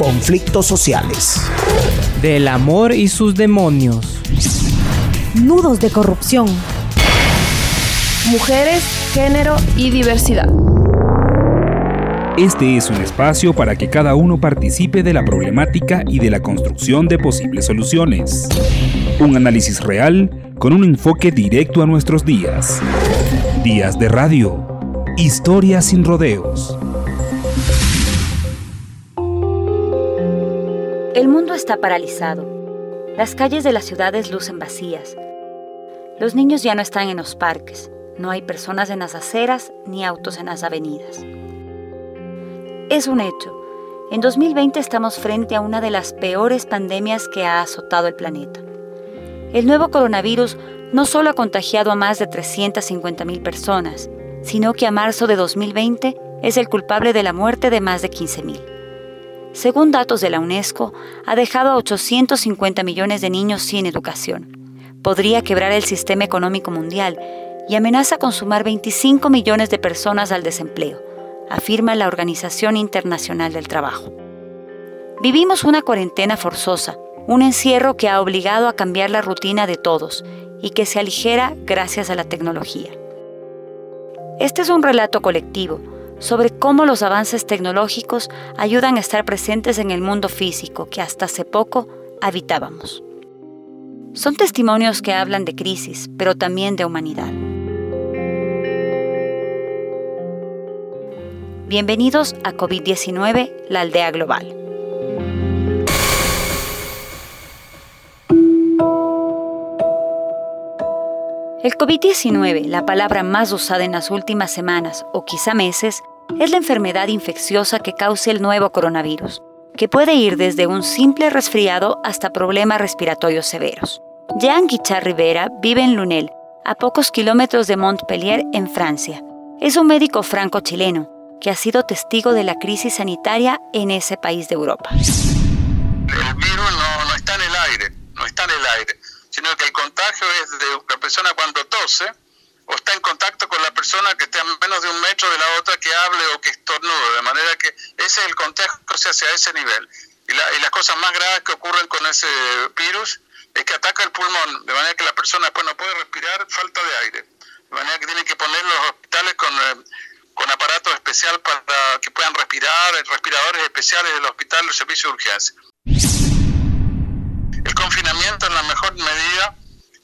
conflictos sociales. Del amor y sus demonios. Nudos de corrupción. Mujeres, género y diversidad. Este es un espacio para que cada uno participe de la problemática y de la construcción de posibles soluciones. Un análisis real con un enfoque directo a nuestros días. Días de radio. Historias sin rodeos. El mundo está paralizado. Las calles de las ciudades lucen vacías. Los niños ya no están en los parques. No hay personas en las aceras ni autos en las avenidas. Es un hecho. En 2020 estamos frente a una de las peores pandemias que ha azotado el planeta. El nuevo coronavirus no solo ha contagiado a más de 350.000 personas, sino que a marzo de 2020 es el culpable de la muerte de más de 15.000. Según datos de la UNESCO, ha dejado a 850 millones de niños sin educación. Podría quebrar el sistema económico mundial y amenaza con sumar 25 millones de personas al desempleo afirma la Organización Internacional del Trabajo. Vivimos una cuarentena forzosa, un encierro que ha obligado a cambiar la rutina de todos y que se aligera gracias a la tecnología. Este es un relato colectivo sobre cómo los avances tecnológicos ayudan a estar presentes en el mundo físico que hasta hace poco habitábamos. Son testimonios que hablan de crisis, pero también de humanidad. Bienvenidos a COVID-19, la aldea global. El COVID-19, la palabra más usada en las últimas semanas o quizá meses, es la enfermedad infecciosa que causa el nuevo coronavirus, que puede ir desde un simple resfriado hasta problemas respiratorios severos. Jean Guichard Rivera vive en Lunel, a pocos kilómetros de Montpellier, en Francia. Es un médico franco-chileno que ha sido testigo de la crisis sanitaria en ese país de Europa. El virus no, está en el aire, no está en el aire, sino que el contagio es de la persona cuando tose o está en contacto persona que esté a menos de un metro de la otra que hable o que estornude, de manera que ese es el contagio se hace a ese nivel. Y, y las cosas más graves que ocurren con ese virus es que ataca el pulmón, de manera que la persona después no puede respirar, falta de aire. De manera que tienen que poner los hospitales con... Eh, con aparato especial para que puedan respirar, respiradores especiales del hospital del servicio de urgencia. El confinamiento en la mejor medida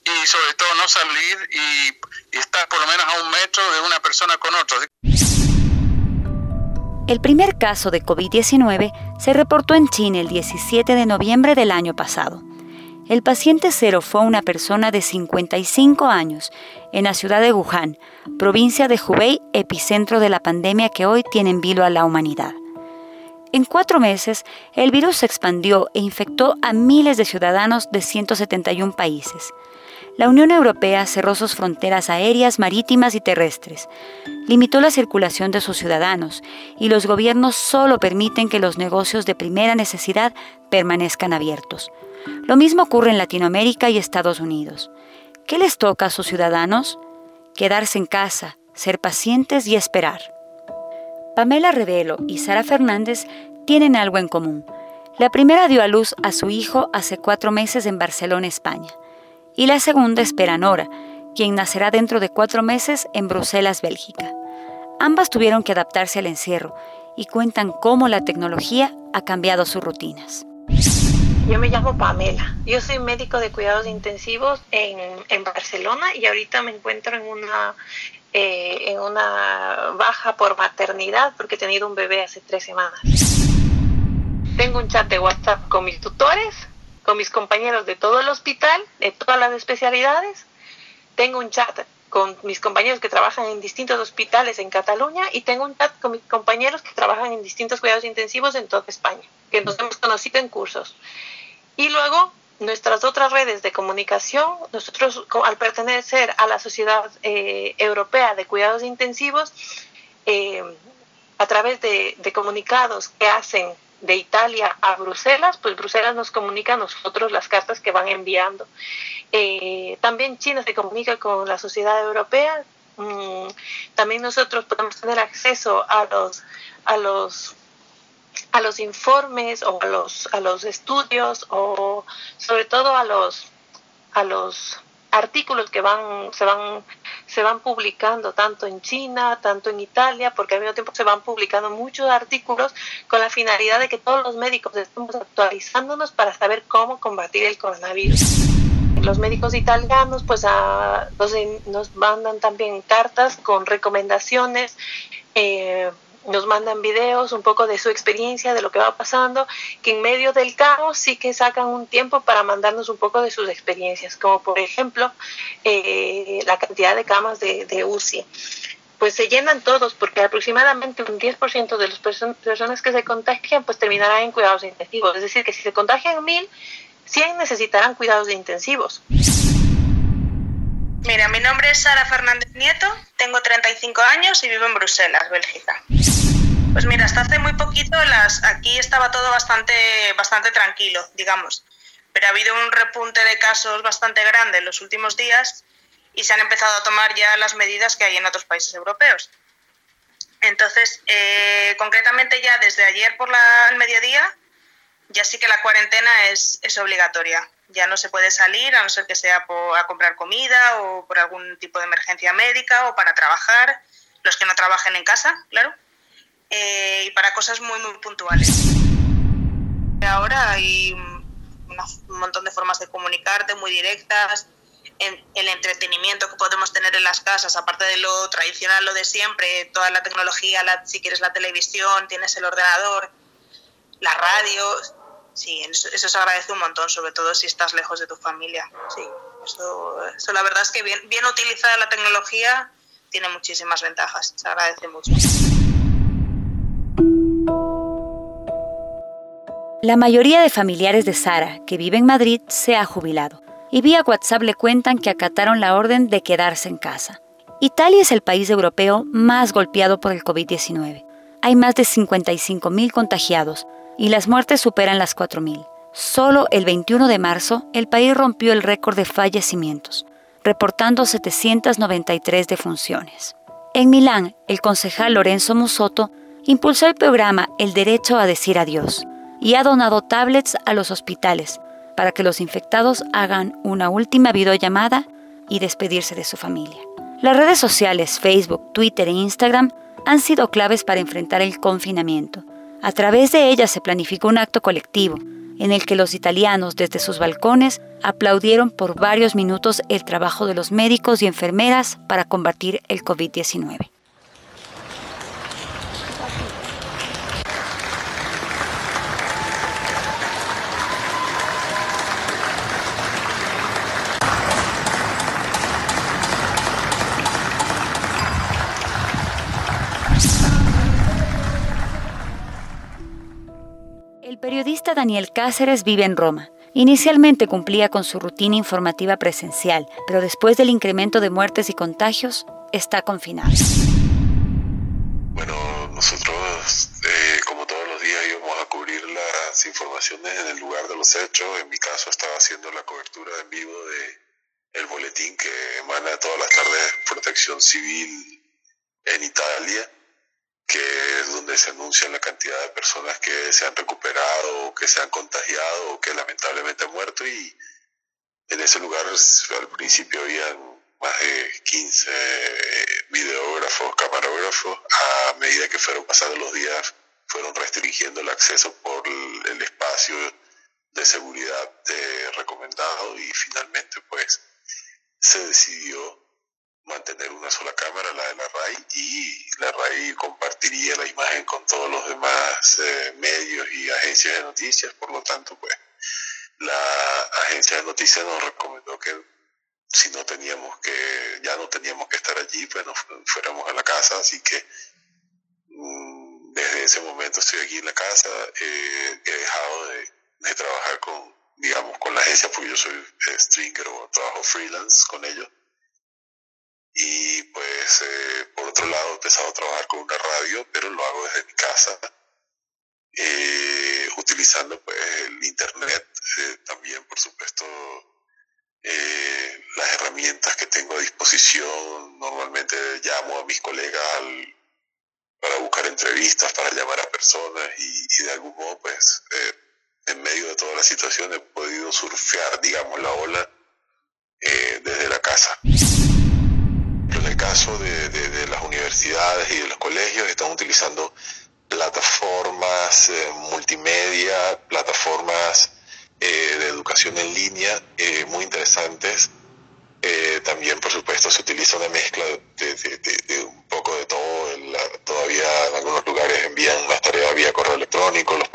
y sobre todo no salir y, estar por lo menos a un metro de una persona con otra. El primer caso de COVID-19 se reportó en China el 17 de noviembre del año pasado. El paciente cero fue una persona de 55 años en la ciudad de Wuhan, provincia de Hubei, epicentro de la pandemia que hoy tiene en vilo a la humanidad. En cuatro meses, el virus se expandió e infectó a miles de ciudadanos de 171 países. La Unión Europea cerró sus fronteras aéreas, marítimas y terrestres, limitó la circulación de sus ciudadanos y los gobiernos solo permiten que los negocios de primera necesidad permanezcan abiertos. Lo mismo ocurre en Latinoamérica y Estados Unidos. ¿Qué les toca a sus ciudadanos? Quedarse en casa, ser pacientes y esperar. Pamela Revelo y Sara Fernández tienen algo en común. La primera dio a luz a su hijo hace cuatro meses en Barcelona, España. Y la segunda espera Nora, quien nacerá dentro de cuatro meses en Bruselas, Bélgica. Ambas tuvieron que adaptarse al encierro y cuentan cómo la tecnología ha cambiado sus rutinas. Yo me llamo Pamela. Yo soy médico de cuidados intensivos en, en Barcelona y ahorita me encuentro en una, eh, en una baja por maternidad porque he tenido un bebé hace tres semanas. Tengo un chat de WhatsApp con mis tutores, con mis compañeros de todo el hospital, de todas las especialidades. Tengo un chat con mis compañeros que trabajan en distintos hospitales en Cataluña y tengo un chat con mis compañeros que trabajan en distintos cuidados intensivos en toda España, que nos hemos conocido en cursos. Y luego nuestras otras redes de comunicación, nosotros al pertenecer a la Sociedad eh, Europea de Cuidados Intensivos, eh, a través de, comunicados que hacen de Italia a Bruselas, pues Bruselas nos comunica a nosotros las cartas que van enviando. Eh, también China se comunica con la Sociedad Europea. Mm, también nosotros podemos tener acceso a los, a los a los informes o a los, a los estudios o sobre todo a los, a los artículos que van, se van, se van publicando tanto en China, tanto en Italia, porque al mismo tiempo se van publicando muchos artículos con la finalidad de que todos los médicos estemos actualizándonos para saber cómo combatir el coronavirus. Los médicos italianos pues a, nos, nos mandan también cartas con recomendaciones eh, nos mandan videos un poco de su experiencia, de lo que va pasando, que en medio del caos sí que sacan un tiempo para mandarnos un poco de sus experiencias, como por ejemplo eh, la cantidad de camas de, de, UCI. Pues se llenan todos, porque aproximadamente un 10% de las personas que se contagian pues terminarán en cuidados intensivos. Es decir, que si se contagian mil, 100 necesitarán cuidados intensivos. Mira, mi nombre es Sara Fernández Nieto, tengo 35 años y vivo en Bruselas, Bélgica. Pues mira, hasta hace muy poquito las, aquí estaba todo bastante, bastante tranquilo, digamos, pero ha habido un repunte de casos bastante grande en los últimos días y se han empezado a tomar ya las medidas que hay en otros países europeos. Entonces, eh, concretamente ya desde ayer por la, el mediodía, ya sí que la cuarentena es, es obligatoria ya no se puede salir a no ser que sea a comprar comida o por algún tipo de emergencia médica o para trabajar, los que no trabajen en casa, claro, eh, y para cosas muy, muy puntuales. Ahora hay un montón de formas de comunicarte muy directas, el entretenimiento que podemos tener en las casas, aparte de lo tradicional, lo de siempre, toda la tecnología, la, si quieres la televisión, tienes el ordenador, la radio, sí, eso, se agradece un montón, sobre todo si estás lejos de tu familia. Sí, eso, eso la verdad es que bien, bien utilizada la tecnología tiene muchísimas ventajas, se agradece mucho. La mayoría de familiares de Sara, que vive en Madrid, se ha jubilado y vía WhatsApp le cuentan que acataron la orden de quedarse en casa. Italia es el país europeo más golpeado por el COVID-19. Hay más de 55.000 contagiados, y las muertes superan las 4.000. Solo el 21 de marzo, el país rompió el récord de fallecimientos, reportando 793 defunciones. En Milán, el concejal Lorenzo Musotto impulsó el programa El Derecho a Decir Adiós y ha donado tablets a los hospitales para que los infectados hagan una última videollamada y despedirse de su familia. Las redes sociales Facebook, Twitter e Instagram han sido claves para enfrentar el confinamiento a través de ella se planificó un acto colectivo, en el que los italianos desde sus balcones aplaudieron por varios minutos el trabajo de los médicos y enfermeras para combatir el COVID-19. Daniel Cáceres vive en Roma. Inicialmente cumplía con su rutina informativa presencial, pero después del incremento de muertes y contagios, está confinado. Bueno, nosotros, eh, como todos los días, íbamos a cubrir las informaciones en el lugar de los hechos. En mi caso, estaba haciendo la cobertura en vivo de el boletín que emana todas las tardes Protección Civil en Italia que es donde se anuncia la cantidad de personas que se han recuperado que se han contagiado o que lamentablemente han muerto y en ese lugar al principio habían más de 15 videógrafos, camarógrafos, a medida que fueron pasando los días fueron restringiendo el acceso por el espacio de seguridad eh, recomendado y finalmente pues se decidió mantener una sola cámara, la de la RAI, y la RAI compartiría la imagen con todos los demás eh, medios y agencias de noticias, por lo tanto, pues la agencia de noticias nos recomendó que si no teníamos que, ya no teníamos que estar allí, pues nos fuéramos a la casa, así que mm, desde ese momento estoy aquí en la casa, eh, he dejado de, de, trabajar con, digamos, con la agencia, porque yo soy eh, stringer o trabajo freelance con ellos y eh, por otro lado he empezado a trabajar con una radio, pero lo hago desde mi casa, eh, utilizando pues el internet, eh, también por supuesto las herramientas que tengo a disposición. Normalmente llamo a mis colegas para buscar entrevistas, para llamar a personas y, de algún modo, pues, eh, en medio de toda la situación he podido surfear, digamos, la ola eh, desde la casa. Caso de, las universidades y de los colegios, están utilizando plataformas eh, multimedia, plataformas de educación en línea muy interesantes eh, también, por supuesto, se utiliza una mezcla de, un poco de todo. todavía en algunos lugares envían las tareas vía correo electrónico, los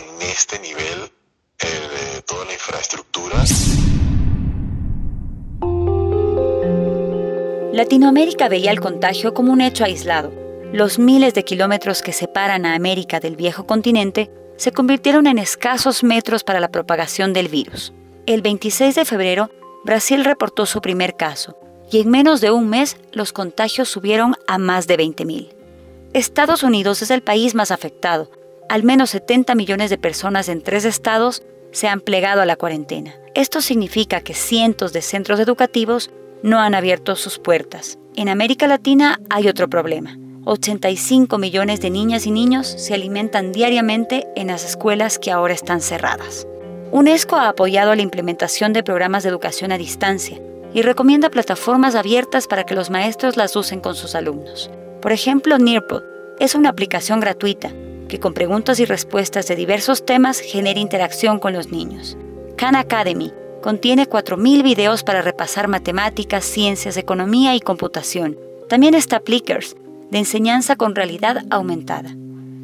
en este nivel eh, toda la infraestructura. Latinoamérica veía el contagio como un hecho aislado. Los miles de kilómetros que separan a América del viejo continente se convirtieron en escasos metros para la propagación del virus. El 26 de febrero, Brasil reportó su primer caso y en menos de un mes los contagios subieron a más de 20.000. Estados Unidos es el país más afectado. Al menos 70 millones de personas en tres estados se han plegado a la cuarentena. Esto significa que cientos de centros educativos no han abierto sus puertas. En América Latina hay otro problema. 85 millones de niñas y niños se alimentan diariamente en las escuelas que ahora están cerradas. UNESCO ha apoyado la implementación de programas de educación a distancia y recomienda plataformas abiertas para que los maestros las usen con sus alumnos. Por ejemplo, Nearpod es una aplicación gratuita que con preguntas y respuestas de diversos temas genera interacción con los niños. Khan Academy contiene 4.000 videos para repasar matemáticas, ciencias, economía y computación. También está Plickers, de enseñanza con realidad aumentada.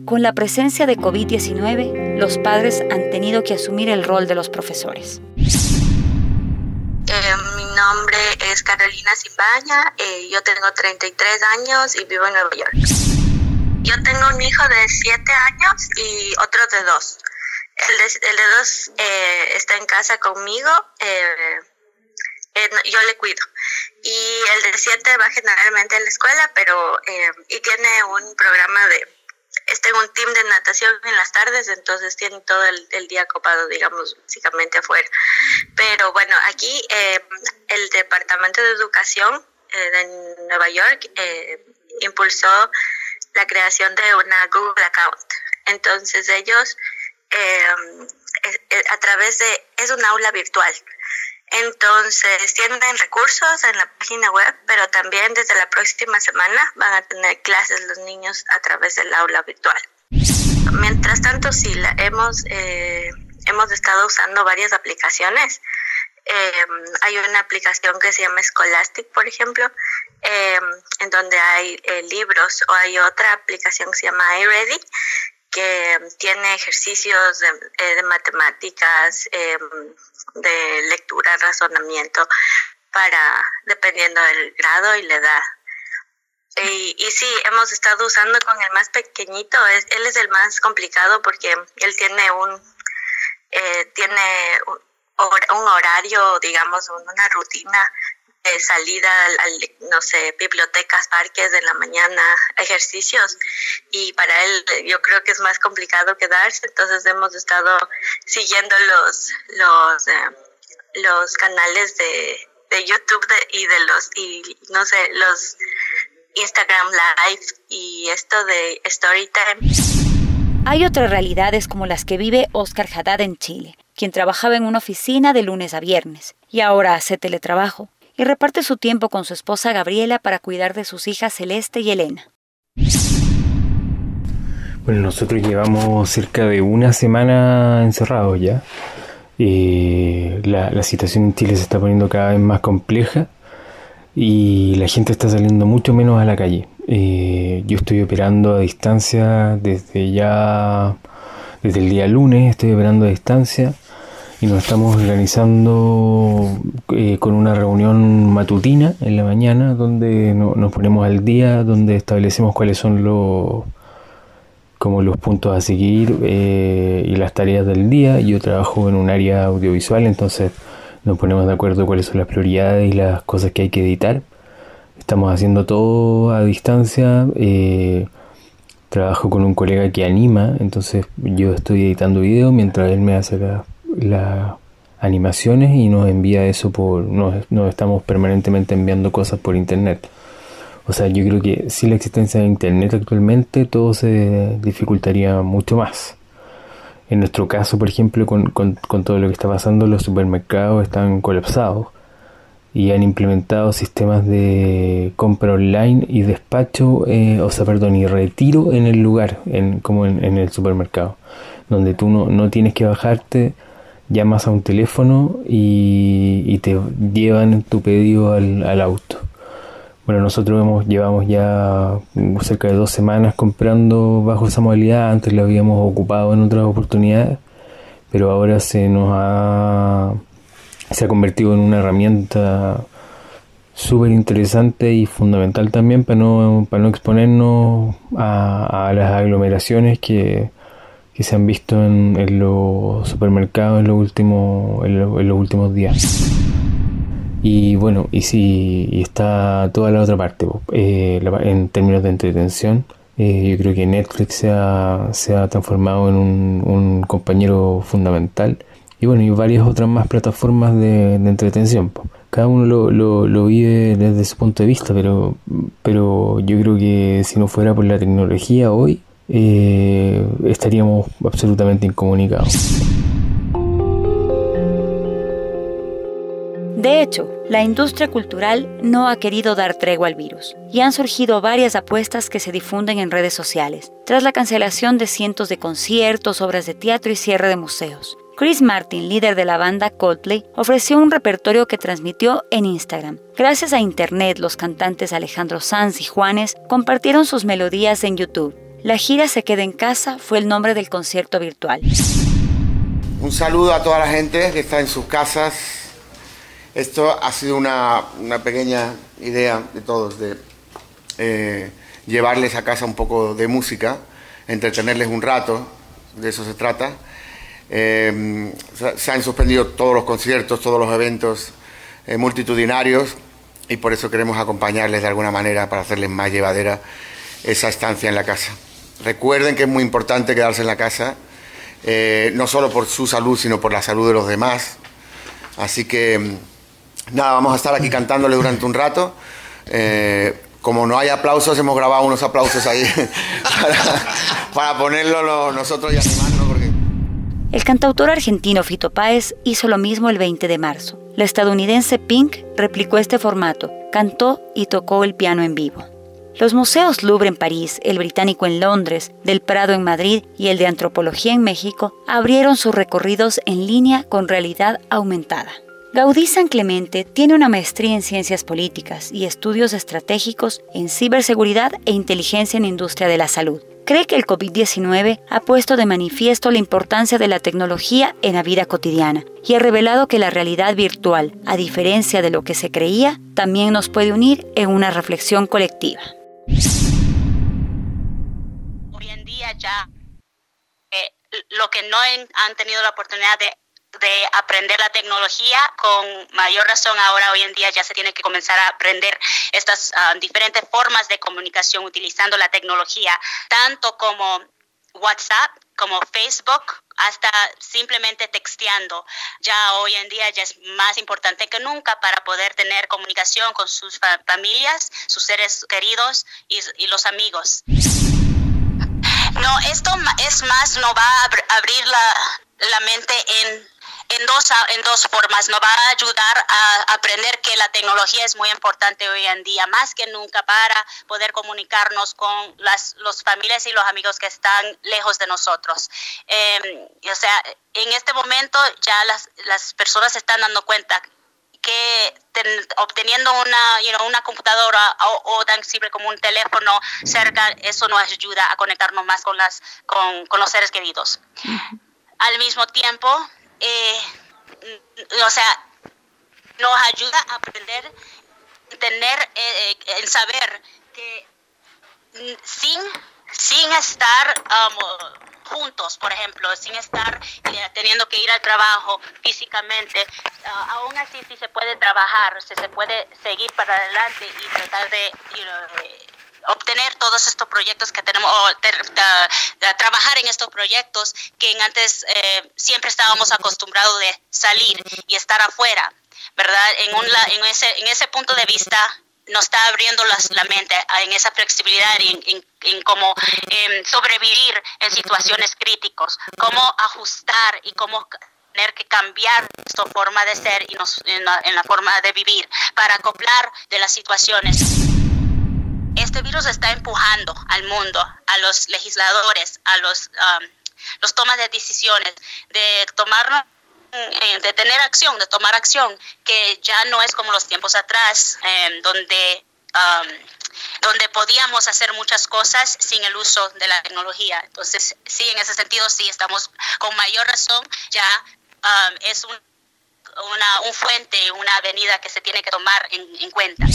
Con la presencia de COVID-19, los padres han tenido que asumir el rol de los profesores. Eh, mi nombre es Carolina Simbaña, eh, yo tengo 33 años y vivo en Nueva York. Yo tengo un hijo de siete años y otro de dos. El de, el de dos eh, está en casa conmigo, eh, eh, yo le cuido. Y el de siete va generalmente a la escuela, pero y tiene un programa de, está en un team de natación en las tardes, entonces tiene todo el, el día copado, digamos, básicamente afuera. Pero bueno, aquí el Departamento de Educación de Nueva York impulsó la creación de una Google Account. Entonces ellos em, a través de, es un aula virtual. Entonces tienen recursos en la página web, pero también desde la próxima semana van a tener clases los niños a través del aula virtual. Mientras tanto, sí, la, hemos, eh, hemos estado usando varias aplicaciones. Em, hay una aplicación que se llama Scholastic, por ejemplo, Em, en donde hay eh, libros o hay otra aplicación que se llama iReady que tiene ejercicios de, eh, matemáticas, em, de lectura, razonamiento, para dependiendo del grado y la edad. Y, y, sí, hemos estado usando con el más pequeñito, es, él es el más complicado porque él tiene un, eh, tiene un, un horario, digamos, una rutina salida al, no sé, bibliotecas, parques en la mañana, ejercicios. Y para él yo creo que es más complicado quedarse, entonces hemos estado siguiendo los, los, eh, los canales de, de YouTube y de los, y no sé, los Instagram Live y esto de Storytime. Hay otras realidades como las que vive Oscar Haddad en Chile, quien trabajaba en una oficina de lunes a viernes y ahora hace teletrabajo y reparte su tiempo con su esposa Gabriela para cuidar de sus hijas Celeste y Elena. Bueno, nosotros llevamos cerca de una semana encerrados ya. Eh, la, situación en Chile se está poniendo cada vez más compleja y la gente está saliendo mucho menos a la calle. Eh, yo estoy operando a distancia desde ya, desde el día lunes estoy operando a distancia y nos estamos organizando eh, con una reunión matutina en la mañana donde nos ponemos al día, donde establecemos cuáles son los como los puntos a seguir eh, y las tareas del día. Yo trabajo en un área audiovisual, entonces nos ponemos de acuerdo cuáles son las prioridades y las cosas que hay que editar. Estamos haciendo todo a distancia. Eh, trabajo con un colega que anima, entonces yo estoy editando video mientras él me hace las animaciones y nos envía eso por... Nos, nos estamos permanentemente enviando cosas por internet. O sea, yo creo que sin la existencia de Internet actualmente todo se dificultaría mucho más. En nuestro caso, por ejemplo, con, con, todo lo que está pasando, los supermercados están colapsados y han implementado sistemas de compra online y despacho, eh, o sea, perdón, y retiro en el lugar, en, como en, el supermercado, donde tú no, no, tienes que bajarte, llamas a un teléfono y, te llevan tu pedido al, auto. Bueno, nosotros hemos, llevamos ya cerca de dos semanas comprando bajo esa modalidad, antes lo habíamos ocupado en otras oportunidades, pero ahora se nos ha, se ha convertido en una herramienta súper interesante y fundamental también para no, para no exponernos a, las aglomeraciones que, se han visto en, los supermercados en, los últimos, en los últimos días. Y bueno, y si está toda la otra parte, eh, en términos de entretención, eh, yo creo que Netflix se ha, se ha transformado en un, compañero fundamental. Y bueno, y varias otras más plataformas de, entretención. Cada uno lo, lo, lo, vive desde su punto de vista, pero, pero yo creo que si no fuera por la tecnología hoy, eh, estaríamos absolutamente incomunicados. De hecho, la industria cultural no ha querido dar tregua al virus y han surgido varias apuestas que se difunden en redes sociales, tras la cancelación de cientos de conciertos, obras de teatro y cierre de museos. Chris Martin, líder de la banda Coldplay, ofreció un repertorio que transmitió en Instagram. Gracias a Internet, los cantantes Alejandro Sanz y Juanes compartieron sus melodías en YouTube. La gira Se queda en casa fue el nombre del concierto virtual. Un saludo a toda la gente que está en sus casas esto ha sido una, pequeña idea de todos, de eh, llevarles a casa un poco de música, entretenerles un rato, de eso se trata. Eh, se han suspendido todos los conciertos, todos los eventos eh, multitudinarios y por eso queremos acompañarles de alguna manera para hacerles más llevadera esa estancia en la casa. Recuerden que es muy importante quedarse en la casa, no solo por su salud, sino por la salud de los demás. Así que Nada, vamos a estar aquí cantándole durante un rato. Eh, como no hay aplausos, hemos grabado unos aplausos ahí para, ponerlo nosotros y. El cantautor argentino Fito Páez hizo lo mismo el 20 de marzo. La estadounidense Pink replicó este formato, cantó y tocó el piano en vivo. Los museos Louvre en París, el británico en Londres, del Prado en Madrid y el de Antropología en México abrieron sus recorridos en línea con realidad aumentada. Gaudí San Clemente tiene una maestría en ciencias políticas y estudios estratégicos en ciberseguridad e inteligencia en industria de la salud. Cree que el COVID-19 ha puesto de manifiesto la importancia de la tecnología en la vida cotidiana y ha revelado que la realidad virtual, a diferencia de lo que se creía, también nos puede unir en una reflexión colectiva. Hoy en día ya eh, lo que no han tenido la oportunidad de de aprender la tecnología, con mayor razón ahora hoy en día ya se tiene que comenzar a aprender estas ah, diferentes formas de comunicación utilizando la tecnología, tanto como WhatsApp, como Facebook, hasta simplemente texteando. Ya hoy en día ya es más importante que nunca para poder tener comunicación con sus familias, sus seres queridos y, y los amigos. No, esto es más, no va a abrir la, la mente en en dos, en dos formas. Nos va a ayudar a aprender que la tecnología es muy importante hoy en día, más que nunca para poder comunicarnos con las los familias y los amigos que están lejos de nosotros. Em, o sea, en este momento ya las, las personas se están dando cuenta que obteniendo una, una computadora o, tan simple como un teléfono cerca, eso nos ayuda a conectarnos más con, las, con, con los seres queridos. Al mismo tiempo, eh, o sea, nos ayuda a aprender, tener, eh, eh, el saber que sin, sin estar um, juntos, por ejemplo, sin estar eh, teniendo que ir al trabajo físicamente, uh, aún así sí se puede trabajar, se, se puede seguir para adelante y tratar de obtener todos estos proyectos que tenemos, o trabajar en estos proyectos que antes eh, siempre estábamos acostumbrados de salir y estar afuera, ¿verdad? En, un, en, ese, en ese punto de vista nos está abriendo la mente en esa flexibilidad, en, en, cómo em, sobrevivir en situaciones críticas, cómo ajustar y cómo tener que cambiar nuestra forma de ser y nos, en, la, forma de vivir para acoplar de las situaciones. Este virus está empujando al mundo, a los legisladores, a los, um, los tomas de decisiones, de tomarnos eh, de tener acción, de tomar acción, que ya no es como los tiempos atrás, em, donde, donde podíamos hacer muchas cosas sin el uso de la tecnología. Entonces, sí, en ese sentido, sí, estamos con mayor razón, ya es un, una un fuente, una avenida que se tiene que tomar en, en cuenta.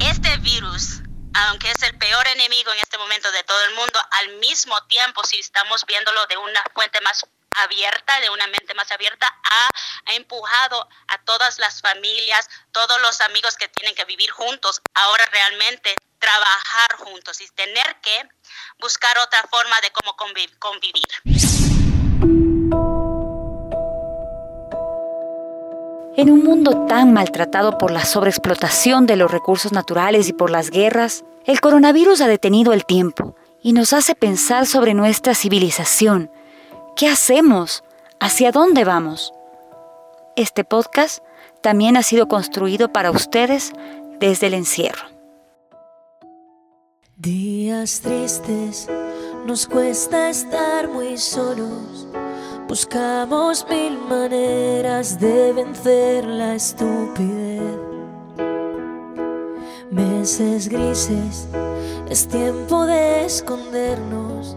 Este virus aunque es el peor enemigo en este momento de todo el mundo, al mismo tiempo, si estamos viéndolo de una fuente más abierta, de una mente más abierta, ha, empujado a todas las familias, todos los amigos que tienen que vivir juntos, ahora realmente trabajar juntos y tener que buscar otra forma de cómo convivir. En un mundo tan maltratado por la sobreexplotación de los recursos naturales y por las guerras, el coronavirus ha detenido el tiempo y nos hace pensar sobre nuestra civilización, ¿Qué hacemos? ¿Hacia dónde vamos? Este podcast también ha sido construido para ustedes desde el encierro. Días tristes, nos cuesta estar muy solos. Buscamos mil maneras de vencer la estupidez. Meses grises, es tiempo de escondernos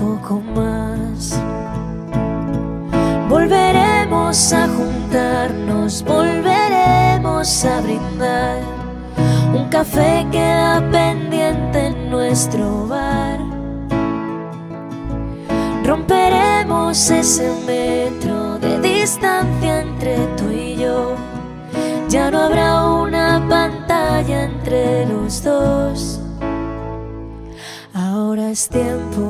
poco más. Volveremos a juntarnos, volveremos a brindar. Un café queda pendiente en nuestro bar. Romperemos ese metro de distancia entre tú y yo. Ya no habrá una pantalla entre los dos. Ahora es tiempo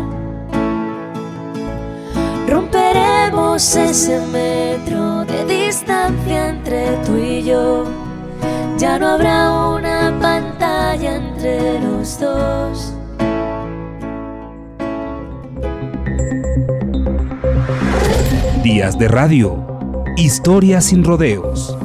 Romperemos ese metro de distancia entre tú y yo. Ya no habrá una pantalla entre los dos. Días de radio. Historias sin rodeos.